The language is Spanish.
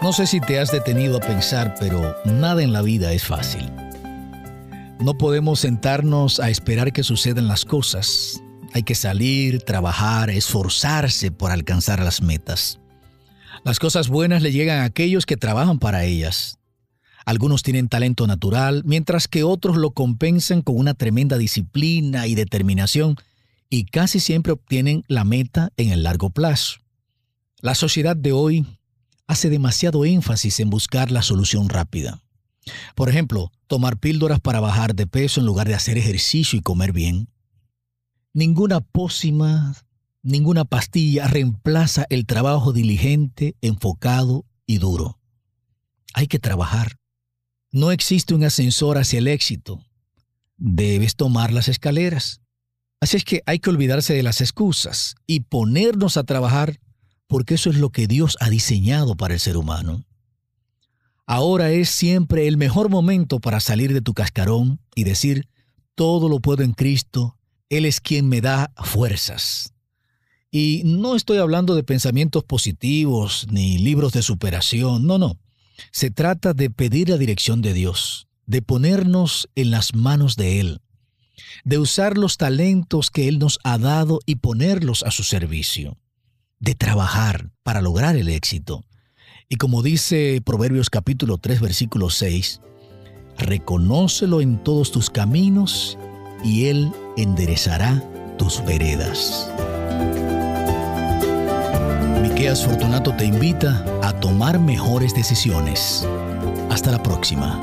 No sé si te has detenido a pensar, pero nada en la vida es fácil. No podemos sentarnos a esperar que sucedan las cosas. Hay que salir, trabajar, esforzarse por alcanzar las metas. Las cosas buenas le llegan a aquellos que trabajan para ellas. Algunos tienen talento natural, mientras que otros lo compensan con una tremenda disciplina y determinación y casi siempre obtienen la meta en el largo plazo. La sociedad de hoy hace demasiado énfasis en buscar la solución rápida. Por ejemplo, tomar píldoras para bajar de peso en lugar de hacer ejercicio y comer bien. Ninguna pócima, ninguna pastilla reemplaza el trabajo diligente, enfocado y duro. Hay que trabajar. No existe un ascensor hacia el éxito. Debes tomar las escaleras. Así es que hay que olvidarse de las excusas y ponernos a trabajar porque eso es lo que Dios ha diseñado para el ser humano. Ahora es siempre el mejor momento para salir de tu cascarón y decir, todo lo puedo en Cristo, Él es quien me da fuerzas. Y no estoy hablando de pensamientos positivos ni libros de superación, no, no. Se trata de pedir la dirección de Dios, de ponernos en las manos de Él, de usar los talentos que Él nos ha dado y ponerlos a su servicio de trabajar para lograr el éxito. Y como dice Proverbios capítulo 3 versículo 6, reconócelo en todos tus caminos y Él enderezará tus veredas. Miqueas Fortunato te invita a tomar mejores decisiones. Hasta la próxima.